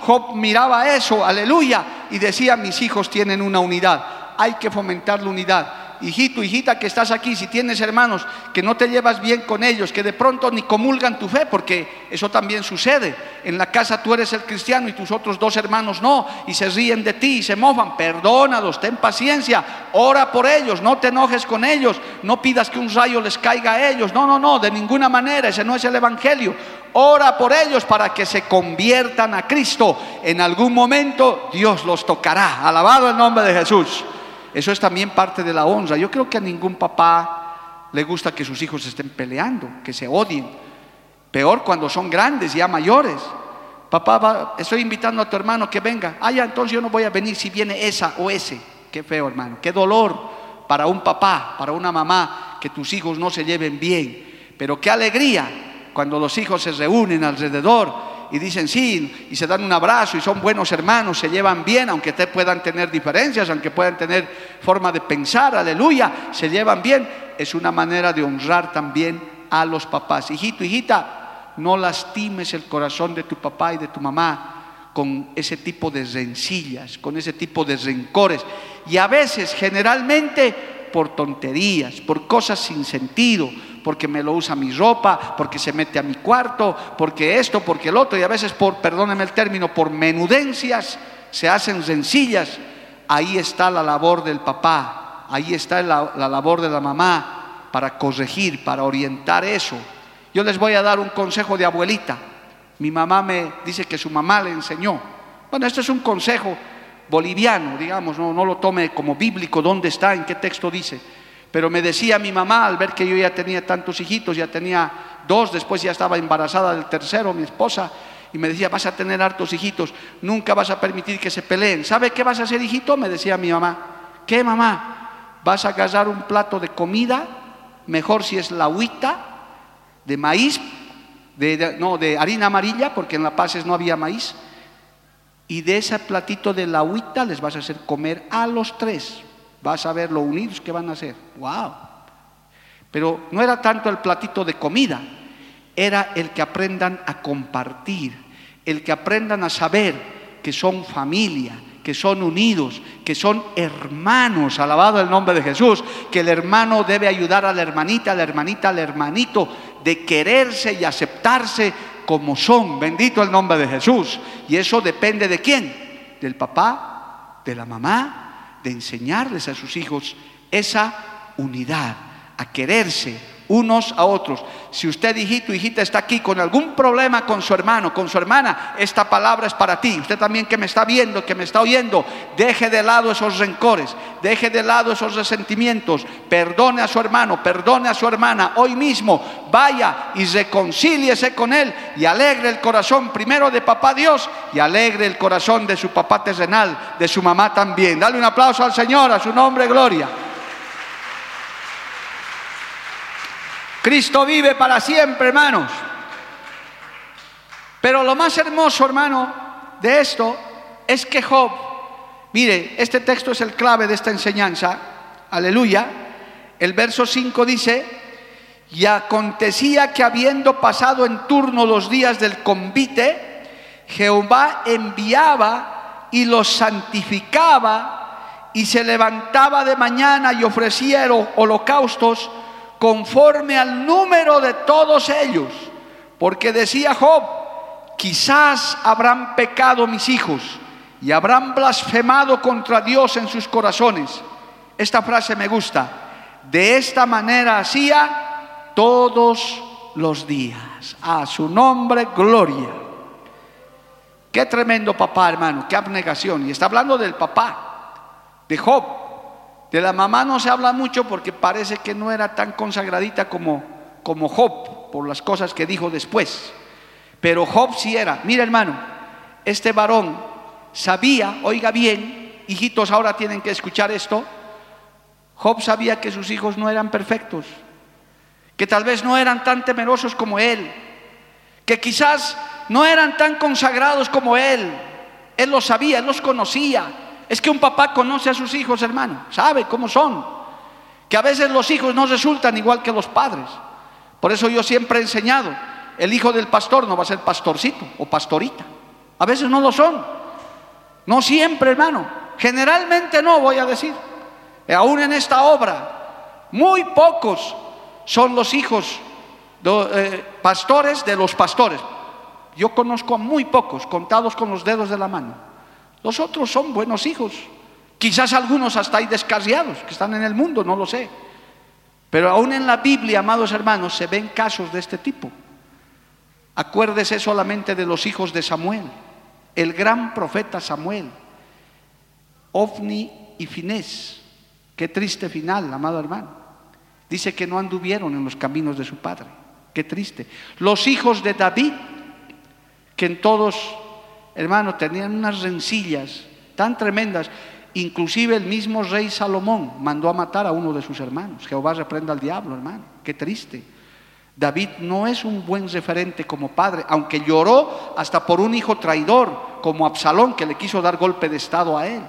Job miraba eso, aleluya, y decía, mis hijos tienen una unidad, hay que fomentar la unidad. Hijito, hijita que estás aquí, si tienes hermanos que no te llevas bien con ellos, que de pronto ni comulgan tu fe, porque eso también sucede. En la casa tú eres el cristiano y tus otros dos hermanos no, y se ríen de ti y se mofan. Perdónalos, ten paciencia, ora por ellos, no te enojes con ellos, no pidas que un rayo les caiga a ellos. No, no, no, de ninguna manera, ese no es el evangelio. Ora por ellos para que se conviertan a Cristo. En algún momento Dios los tocará. Alabado el nombre de Jesús. Eso es también parte de la honra. Yo creo que a ningún papá le gusta que sus hijos estén peleando, que se odien. Peor cuando son grandes, ya mayores. Papá, estoy invitando a tu hermano que venga. Ah, ya, entonces yo no voy a venir si viene esa o ese. Qué feo, hermano. Qué dolor para un papá, para una mamá, que tus hijos no se lleven bien. Pero qué alegría cuando los hijos se reúnen alrededor y dicen sí, y se dan un abrazo y son buenos hermanos, se llevan bien, aunque te puedan tener diferencias, aunque puedan tener forma de pensar, aleluya, se llevan bien, es una manera de honrar también a los papás. Hijito, hijita, no lastimes el corazón de tu papá y de tu mamá con ese tipo de rencillas, con ese tipo de rencores. Y a veces, generalmente, por tonterías, por cosas sin sentido, porque me lo usa mi ropa, porque se mete a mi cuarto, porque esto, porque el otro, y a veces por, perdónenme el término, por menudencias, se hacen sencillas. Ahí está la labor del papá, ahí está la, la labor de la mamá para corregir, para orientar eso. Yo les voy a dar un consejo de abuelita. Mi mamá me dice que su mamá le enseñó. Bueno, este es un consejo boliviano, digamos, no, no lo tome como bíblico, dónde está, en qué texto dice. Pero me decía mi mamá al ver que yo ya tenía tantos hijitos, ya tenía dos, después ya estaba embarazada del tercero, mi esposa, y me decía, vas a tener hartos hijitos, nunca vas a permitir que se peleen. ¿Sabe qué vas a hacer, hijito? Me decía mi mamá. ¿Qué, mamá? Vas a agarrar un plato de comida, mejor si es la agüita, de maíz, de, no, de harina amarilla, porque en La Paz no había maíz, y de ese platito de la agüita les vas a hacer comer a los tres. Vas a ver lo unidos que van a hacer. ¡Wow! Pero no era tanto el platito de comida, era el que aprendan a compartir, el que aprendan a saber que son familia, que son unidos, que son hermanos, alabado el nombre de Jesús, que el hermano debe ayudar a la hermanita, a la hermanita, al hermanito, de quererse y aceptarse como son. Bendito el nombre de Jesús. Y eso depende de quién? Del papá, de la mamá, de enseñarles a sus hijos esa unidad, a quererse, unos a otros. Si usted, hijito, hijita, está aquí con algún problema con su hermano, con su hermana, esta palabra es para ti. Usted también que me está viendo, que me está oyendo, deje de lado esos rencores, deje de lado esos resentimientos, perdone a su hermano, perdone a su hermana. Hoy mismo vaya y reconcíliese con él y alegre el corazón primero de papá Dios y alegre el corazón de su papá terrenal, de su mamá también. Dale un aplauso al Señor, a su nombre, gloria. Cristo vive para siempre, hermanos. Pero lo más hermoso, hermano, de esto es que Job, mire, este texto es el clave de esta enseñanza, aleluya. El verso 5 dice, y acontecía que habiendo pasado en turno los días del convite, Jehová enviaba y los santificaba y se levantaba de mañana y ofrecía holocaustos conforme al número de todos ellos. Porque decía Job, quizás habrán pecado mis hijos y habrán blasfemado contra Dios en sus corazones. Esta frase me gusta. De esta manera hacía todos los días. A su nombre, gloria. Qué tremendo papá, hermano, qué abnegación. Y está hablando del papá, de Job. De la mamá no se habla mucho porque parece que no era tan consagradita como, como Job, por las cosas que dijo después. Pero Job sí era. Mira hermano, este varón sabía, oiga bien, hijitos ahora tienen que escuchar esto, Job sabía que sus hijos no eran perfectos, que tal vez no eran tan temerosos como él, que quizás no eran tan consagrados como él. Él los sabía, él los conocía, es que un papá conoce a sus hijos, hermano, sabe cómo son. Que a veces los hijos no resultan igual que los padres. Por eso yo siempre he enseñado, el hijo del pastor no va a ser pastorcito o pastorita. A veces no lo son. No siempre, hermano. Generalmente no, voy a decir. Aún en esta obra, muy pocos son los hijos de, eh, pastores de los pastores. Yo conozco a muy pocos, contados con los dedos de la mano. Los otros son buenos hijos. Quizás algunos hasta hay descarriados que están en el mundo, no lo sé. Pero aún en la Biblia, amados hermanos, se ven casos de este tipo. Acuérdese solamente de los hijos de Samuel, el gran profeta Samuel, Ofni y Finés. Qué triste final, amado hermano. Dice que no anduvieron en los caminos de su padre. Qué triste. Los hijos de David, que en todos hermano, tenían unas rencillas tan tremendas. Inclusive el mismo rey Salomón mandó a matar a uno de sus hermanos. Jehová reprenda al diablo, hermano. Qué triste. David no es un buen referente como padre, aunque lloró hasta por un hijo traidor como Absalón que le quiso dar golpe de estado a él.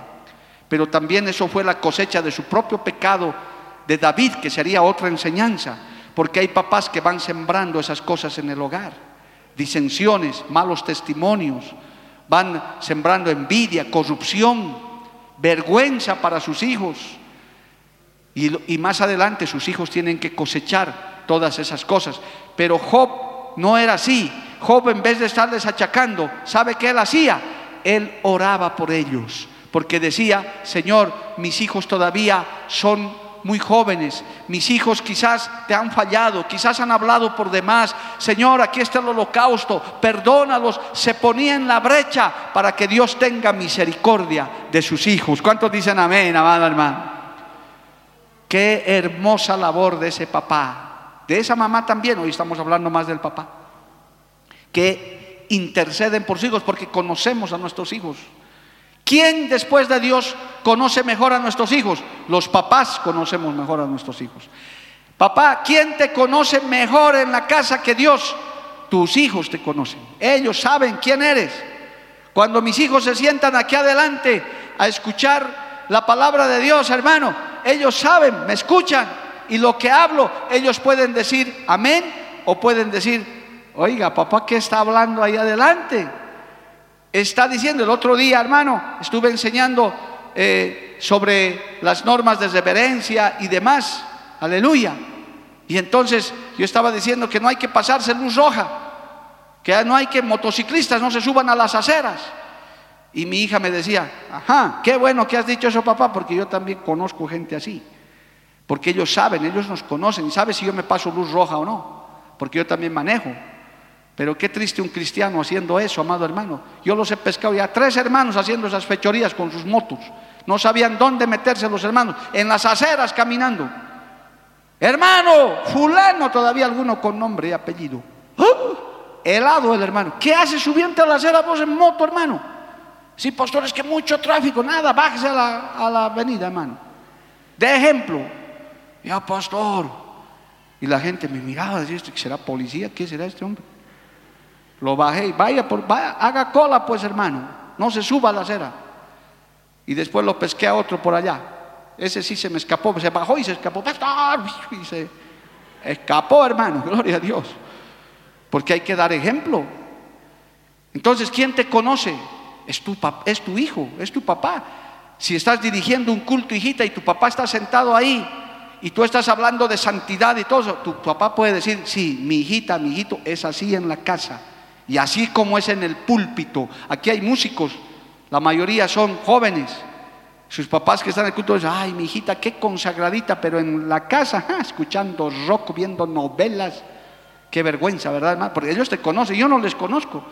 Pero también eso fue la cosecha de su propio pecado de David, que sería otra enseñanza, porque hay papás que van sembrando esas cosas en el hogar. Disensiones, malos testimonios, van sembrando envidia, corrupción, vergüenza para sus hijos. Y, más adelante sus hijos tienen que cosechar todas esas cosas. Pero Job no era así. Job en vez de estarles achacando, ¿sabe qué él hacía? Él oraba por ellos, porque decía, Señor, mis hijos todavía son muy jóvenes, mis hijos quizás te han fallado, quizás han hablado por demás, Señor, aquí está el holocausto, perdónalos, se ponía en la brecha para que Dios tenga misericordia de sus hijos. ¿Cuántos dicen amén, amado hermano? Qué hermosa labor de ese papá, de esa mamá también, hoy estamos hablando más del papá, que interceden por sus hijos porque conocemos a nuestros hijos. ¿Quién después de Dios conoce mejor a nuestros hijos? Los papás conocemos mejor a nuestros hijos. Papá, ¿quién te conoce mejor en la casa que Dios? Tus hijos te conocen. Ellos saben quién eres. Cuando mis hijos se sientan aquí adelante a escuchar la palabra de Dios, hermano, ellos saben, me escuchan y lo que hablo, ellos pueden decir amén o pueden decir, oiga, papá, ¿qué está hablando ahí adelante? Está diciendo. El otro día, hermano, estuve enseñando eh, sobre las normas de reverencia y demás. Aleluya. Y entonces yo estaba diciendo que no hay que pasarse luz roja, que no hay que motociclistas no se suban a las aceras. Y mi hija me decía, ajá, qué bueno que has dicho eso, papá, porque yo también conozco gente así. Porque ellos saben, ellos nos conocen y saben si yo me paso luz roja o no, porque yo también manejo. Pero qué triste un cristiano haciendo eso, amado hermano. Yo los he pescado ya tres hermanos haciendo esas fechorías con sus motos. No sabían dónde meterse los hermanos, en las aceras caminando. Hermano, fulano, todavía alguno con nombre y apellido. ¡Ah! Helado el hermano. ¿Qué hace subiendo a la acera vos en moto, hermano? Sí, pastor, es que mucho tráfico. Nada, bájese a la, a la avenida, hermano. De ejemplo, ya, pastor. Y la gente me miraba, decía, ¿será policía? ¿Qué será este hombre? Lo bajé y vaya, por, haga cola pues hermano, no se suba a la acera. Y después lo pesqué a otro por allá. Ese sí se me escapó, se bajó y se escapó. Y se escapó hermano, gloria a Dios. Porque hay que dar ejemplo. Entonces, ¿quién te conoce? Es tu, es tu hijo, es tu papá. Si estás dirigiendo un culto, hijita, y tu papá está sentado ahí, y tú estás hablando de santidad y todo eso, tu papá puede decir, sí, mi hijita, mi hijito, es así en la casa. Y así como es en el púlpito, aquí hay músicos, la mayoría son jóvenes. Sus papás que están en el culto dicen, ay, mi hijita, qué consagradita, pero en la casa, escuchando rock, viendo novelas. Qué vergüenza, ¿verdad, hermano? Porque ellos te conocen, yo no les conozco.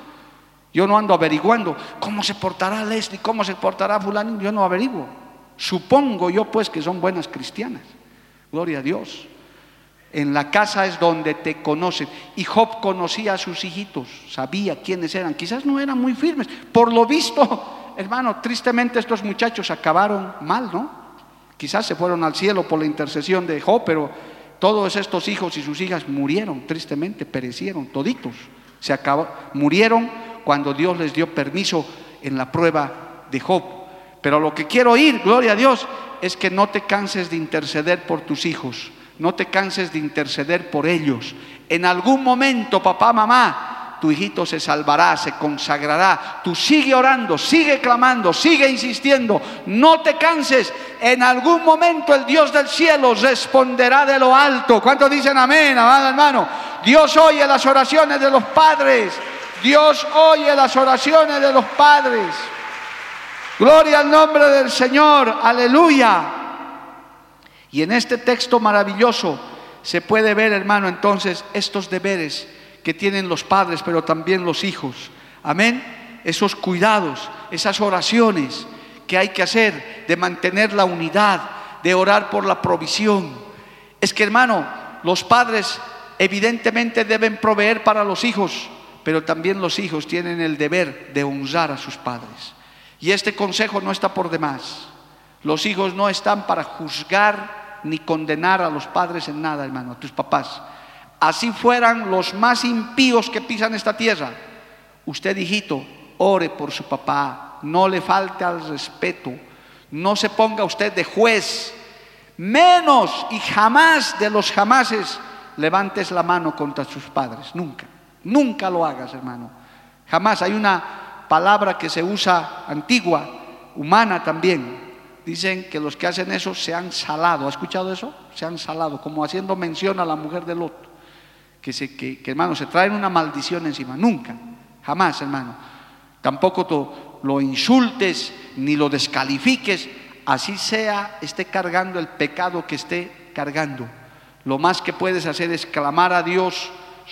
Yo no ando averiguando cómo se portará Leslie, cómo se portará fulano, yo no averiguo. Supongo yo pues que son buenas cristianas. Gloria a Dios. En la casa es donde te conocen. Y Job conocía a sus hijitos, sabía quiénes eran. Quizás no eran muy firmes. Por lo visto, hermano, tristemente estos muchachos acabaron mal, ¿no? Quizás se fueron al cielo por la intercesión de Job, pero todos estos hijos y sus hijas murieron, tristemente, perecieron, toditos. Se acabó, murieron cuando Dios les dio permiso en la prueba de Job. Pero lo que quiero oír, gloria a Dios, es que no te canses de interceder por tus hijos no te canses de interceder por ellos. En algún momento, papá, mamá, tu hijito se salvará, se consagrará. Tú sigue orando, sigue clamando, sigue insistiendo. No te canses. En algún momento el Dios del cielo responderá de lo alto. ¿Cuántos dicen amén, amado hermano? Dios oye las oraciones de los padres. Dios oye las oraciones de los padres. Gloria al nombre del Señor. Aleluya. Y en este texto maravilloso se puede ver, hermano, entonces estos deberes que tienen los padres, pero también los hijos. Amén. Esos cuidados, esas oraciones que hay que hacer de mantener la unidad, de orar por la provisión. Es que, hermano, los padres evidentemente deben proveer para los hijos, pero también los hijos tienen el deber de honrar a sus padres. Y este consejo no está por demás. Los hijos no están para juzgar ni condenar a los padres en nada, hermano, a tus papás. Así fueran los más impíos que pisan esta tierra. Usted, hijito, ore por su papá, no le falte al respeto, no se ponga usted de juez, menos y jamás de los jamases levantes la mano contra sus padres, nunca, nunca lo hagas, hermano. Jamás hay una palabra que se usa antigua, humana también, dicen que los que hacen eso se han salado. ¿Ha escuchado eso? Se han salado, como haciendo mención a la mujer de Lot. Que, se, hermano, se traen una maldición encima. Nunca, jamás, hermano. Tampoco tú lo insultes ni lo descalifiques. Así sea, esté cargando el pecado que esté cargando. Lo más que puedes hacer es clamar a Dios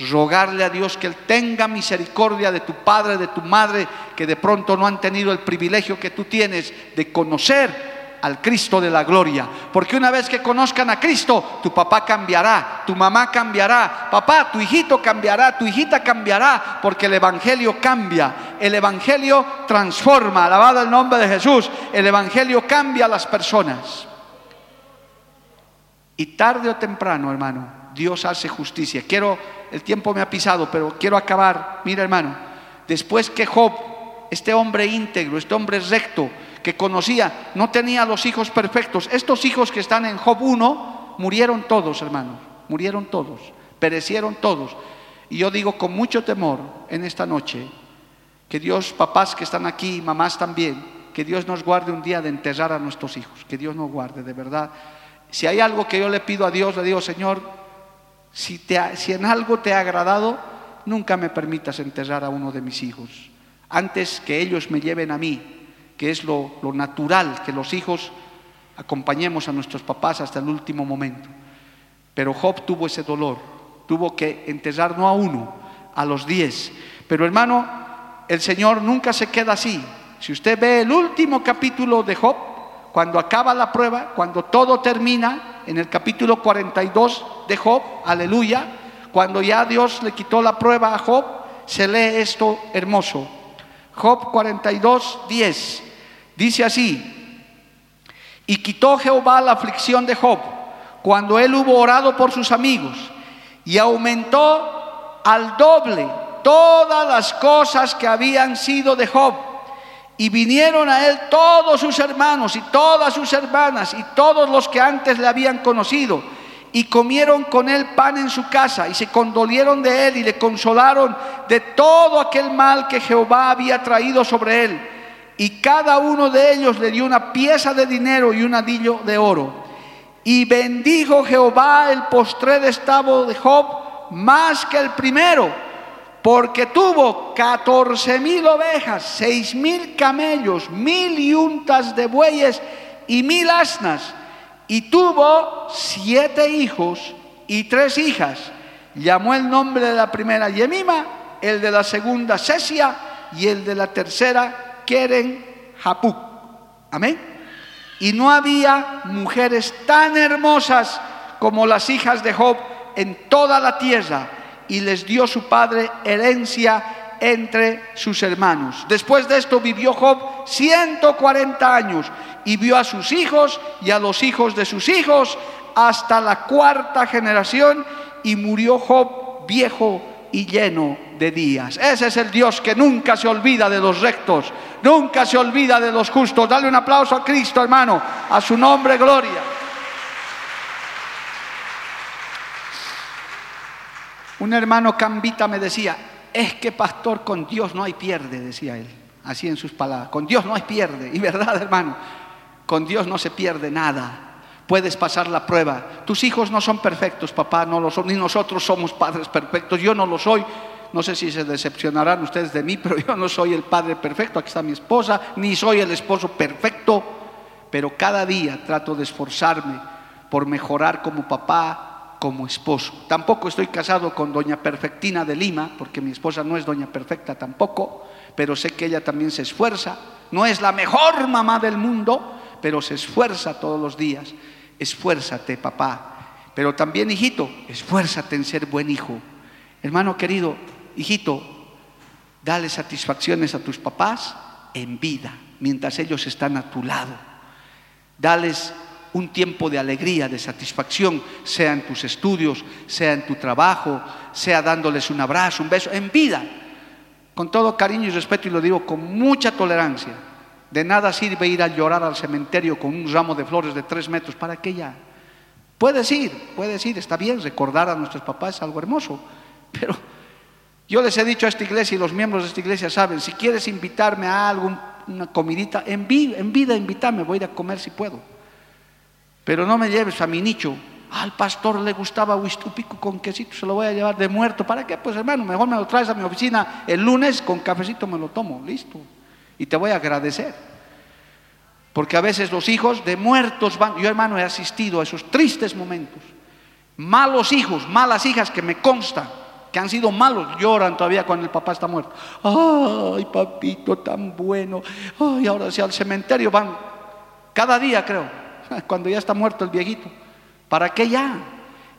rogarle a Dios que Él tenga misericordia de tu padre, de tu madre, que de pronto no han tenido el privilegio que tú tienes de conocer al Cristo de la gloria. Porque una vez que conozcan a Cristo, tu papá cambiará, tu mamá cambiará, papá, tu hijito cambiará, tu hijita cambiará, porque el Evangelio cambia, el Evangelio transforma, alabado el nombre de Jesús, el Evangelio cambia a las personas. Y tarde o temprano, hermano, Dios hace justicia. Quiero el tiempo me ha pisado, pero quiero acabar. Mira, hermano, después que Job, este hombre íntegro, este hombre recto, que conocía, no tenía los hijos perfectos. Estos hijos que están en Job 1 murieron todos, hermanos, murieron todos, perecieron todos. Y yo digo con mucho temor en esta noche que Dios, papás que están aquí, mamás también, que Dios nos guarde un día de enterrar a nuestros hijos, que Dios nos guarde, de verdad. Si hay algo que yo le pido a Dios, le digo, Señor, si, en algo te ha agradado, nunca me permitas enterrar a uno de mis hijos. Antes que ellos me lleven a mí, que es lo, lo natural, que los hijos acompañemos a nuestros papás hasta el último momento. Pero Job tuvo ese dolor, tuvo que enterrar no a uno, a los diez. Pero hermano, el Señor nunca se queda así. Si usted ve el último capítulo de Job, cuando acaba la prueba, cuando todo termina, en el capítulo 42 de Job, aleluya, cuando ya Dios le quitó la prueba a Job, se lee esto hermoso. Job 42, 10. Dice así, y quitó Jehová la aflicción de Job cuando él hubo orado por sus amigos y aumentó al doble todas las cosas que habían sido de Job y vinieron a él todos sus hermanos y todas sus hermanas y todos los que antes le habían conocido. Y comieron con él pan en su casa y se condolieron de él y le consolaron de todo aquel mal que Jehová había traído sobre él. Y cada uno de ellos le dio una pieza de dinero y un adillo de oro. Y bendijo Jehová el postrer estado de Job más que el primero porque tuvo catorce mil ovejas, seis mil camellos, mil yuntas de bueyes y mil asnas, y tuvo siete hijos y tres hijas. Llamó el nombre de la primera Yemima, el de la segunda Cesia y el de la tercera Keren Hapuk. Amén. Y no había mujeres tan hermosas como las hijas de Job en toda la tierra y les dio su padre herencia entre sus hermanos. Después de esto vivió Job 140 años y vio a sus hijos y a los hijos de sus hijos hasta la cuarta generación y murió Job viejo y lleno de días. Ese es el Dios que nunca se olvida de los rectos, nunca se olvida de los justos. Dale un aplauso a Cristo, hermano, a su nombre, gloria. Un hermano cambita me decía, es que pastor, con Dios no hay pierde, decía él, así en sus palabras, con Dios no hay pierde. Y verdad, hermano, con Dios no se pierde nada. Puedes pasar la prueba. Tus hijos no son perfectos, papá, no lo son, ni nosotros somos padres perfectos, yo no lo soy. No sé si se decepcionarán ustedes de mí, pero yo no soy el padre perfecto, aquí está mi esposa, ni soy el esposo perfecto, pero cada día trato de esforzarme por mejorar como papá, como esposo. Tampoco estoy casado con doña Perfectina de Lima, porque mi esposa no es doña Perfecta tampoco, pero sé que ella también se esfuerza. No es la mejor mamá del mundo, pero se esfuerza todos los días. Esfuérzate, papá. Pero también, hijito, esfuérzate en ser buen hijo. Hermano querido, hijito, dale satisfacciones a tus papás en vida, mientras ellos están a tu lado. Dales un tiempo de alegría, de satisfacción, sea en tus estudios, sea en tu trabajo, sea dándoles un abrazo, un beso, en vida, con todo cariño y respeto, y lo digo con mucha tolerancia. De nada sirve ir a llorar al cementerio con un ramo de flores de tres metros, ¿para qué ya? Puedes ir, puedes ir, está bien, recordar a nuestros papás algo hermoso, pero yo les he dicho a esta iglesia y los miembros de esta iglesia saben, si quieres invitarme a algún una comidita, en vida, en invítame, voy a ir a comer si puedo. Pero no me lleves a mi nicho. Al pastor le gustaba pico con quesito, se lo voy a llevar de muerto. ¿Para qué? Pues hermano, mejor me lo traes a mi oficina el lunes, con cafecito me lo tomo, listo. Y te voy a agradecer. Porque a veces los hijos de muertos van, yo hermano he asistido a esos tristes momentos. Malos hijos, malas hijas que me consta que han sido malos, lloran todavía cuando el papá está muerto. Ay, papito tan bueno. Ay, ahora sí al cementerio van cada día, creo, cuando ya está muerto el viejito. ¿Para qué ya?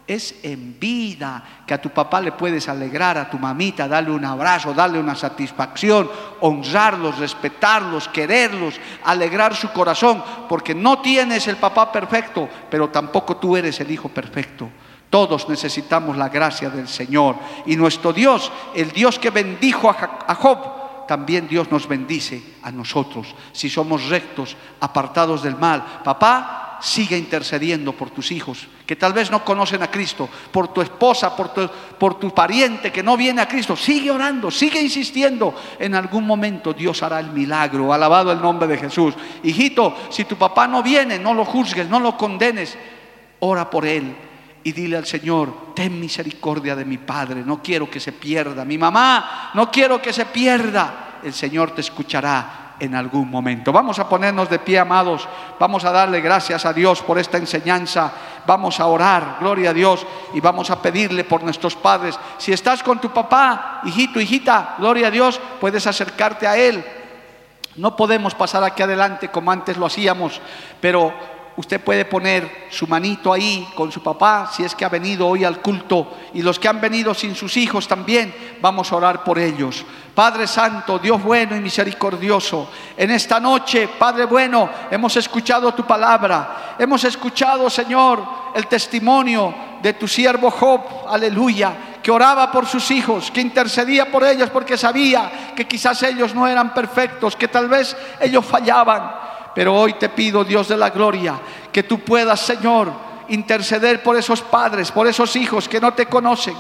Es en vida que a tu papá le puedes alegrar, a tu mamita, darle un abrazo, darle una satisfacción, honrarlos, respetarlos, quererlos, alegrar su corazón, porque no tienes el papá perfecto, pero tampoco tú eres el hijo perfecto. Todos necesitamos la gracia del Señor. Y nuestro Dios, el Dios que bendijo a Job, también Dios nos bendice a nosotros, si somos rectos, apartados del mal. Papá, sigue intercediendo por tus hijos, que tal vez no conocen a Cristo, por tu esposa, por tu, pariente que no viene a Cristo. Sigue orando, sigue insistiendo. En algún momento Dios hará el milagro. Alabado el nombre de Jesús. Hijito, si tu papá no viene, no lo juzgues, no lo condenes. Ora por él y dile al Señor, ten misericordia de mi padre, no quiero que se pierda. Mi mamá, no quiero que se pierda. El Señor te escuchará en algún momento. Vamos a ponernos de pie, amados. Vamos a darle gracias a Dios por esta enseñanza. Vamos a orar, gloria a Dios, y vamos a pedirle por nuestros padres. Si estás con tu papá, hijito, hijita, gloria a Dios, puedes acercarte a Él. No podemos pasar aquí adelante como antes lo hacíamos, pero usted puede poner su manito ahí con su papá, si es que ha venido hoy al culto, y los que han venido sin sus hijos también, vamos a orar por ellos. Padre Santo, Dios bueno y misericordioso, en esta noche, Padre bueno, hemos escuchado tu palabra, hemos escuchado, Señor, el testimonio de tu siervo Job, aleluya, que oraba por sus hijos, que intercedía por ellos porque sabía que quizás ellos no eran perfectos, que tal vez ellos fallaban pero hoy te pido, Dios de la gloria, que tú puedas, Señor, interceder por esos padres, por esos hijos que no te conocen,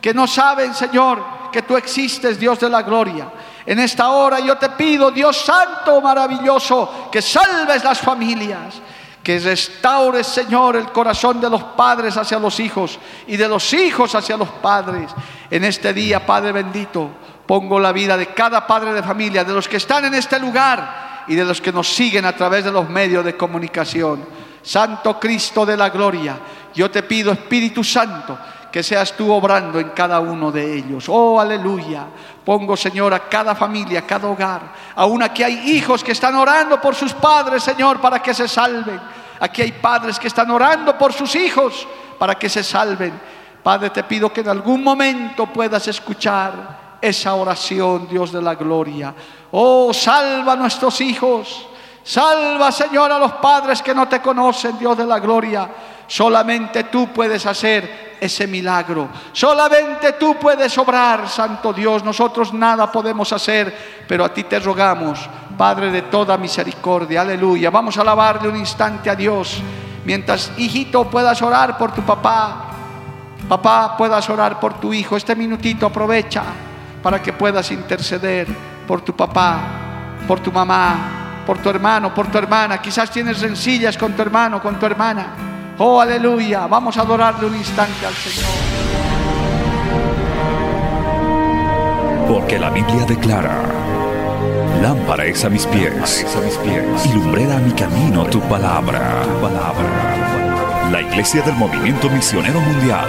que no saben, Señor, que tú existes, Dios de la gloria. En esta hora yo te pido, Dios santo, maravilloso, que salves las familias, que restaures, Señor, el corazón de los padres hacia los hijos y de los hijos hacia los padres. En este día, Padre bendito, pongo la vida de cada padre de familia, de los que están en este lugar y de los que nos siguen a través de los medios de comunicación. Santo Cristo de la gloria, yo te pido, Espíritu Santo, que seas tú obrando en cada uno de ellos. Oh, aleluya. Pongo, Señor, a cada familia, a cada hogar. Aún aquí hay hijos que están orando por sus padres, Señor, para que se salven. Aquí hay padres que están orando por sus hijos para que se salven. Padre, te pido que en algún momento puedas escuchar esa oración, Dios de la gloria. Oh, salva a nuestros hijos. Salva, Señor, a los padres que no te conocen, Dios de la gloria. Solamente tú puedes hacer ese milagro. Solamente tú puedes obrar, Santo Dios. Nosotros nada podemos hacer, pero a ti te rogamos, Padre de toda misericordia. Aleluya. Vamos a alabarle un instante a Dios. Mientras, hijito, puedas orar por tu papá. Papá, puedas orar por tu hijo. Este minutito aprovecha para que puedas interceder por tu papá, por tu mamá, por tu hermano, por tu hermana. Quizás tienes rencillas con tu hermano, con tu hermana. Oh, aleluya. Vamos a adorarle un instante al Señor. Porque la Biblia declara, lámpara es a mis pies, a mis pies y lumbrera a mi camino tu palabra. tu palabra. La Iglesia del Movimiento Misionero Mundial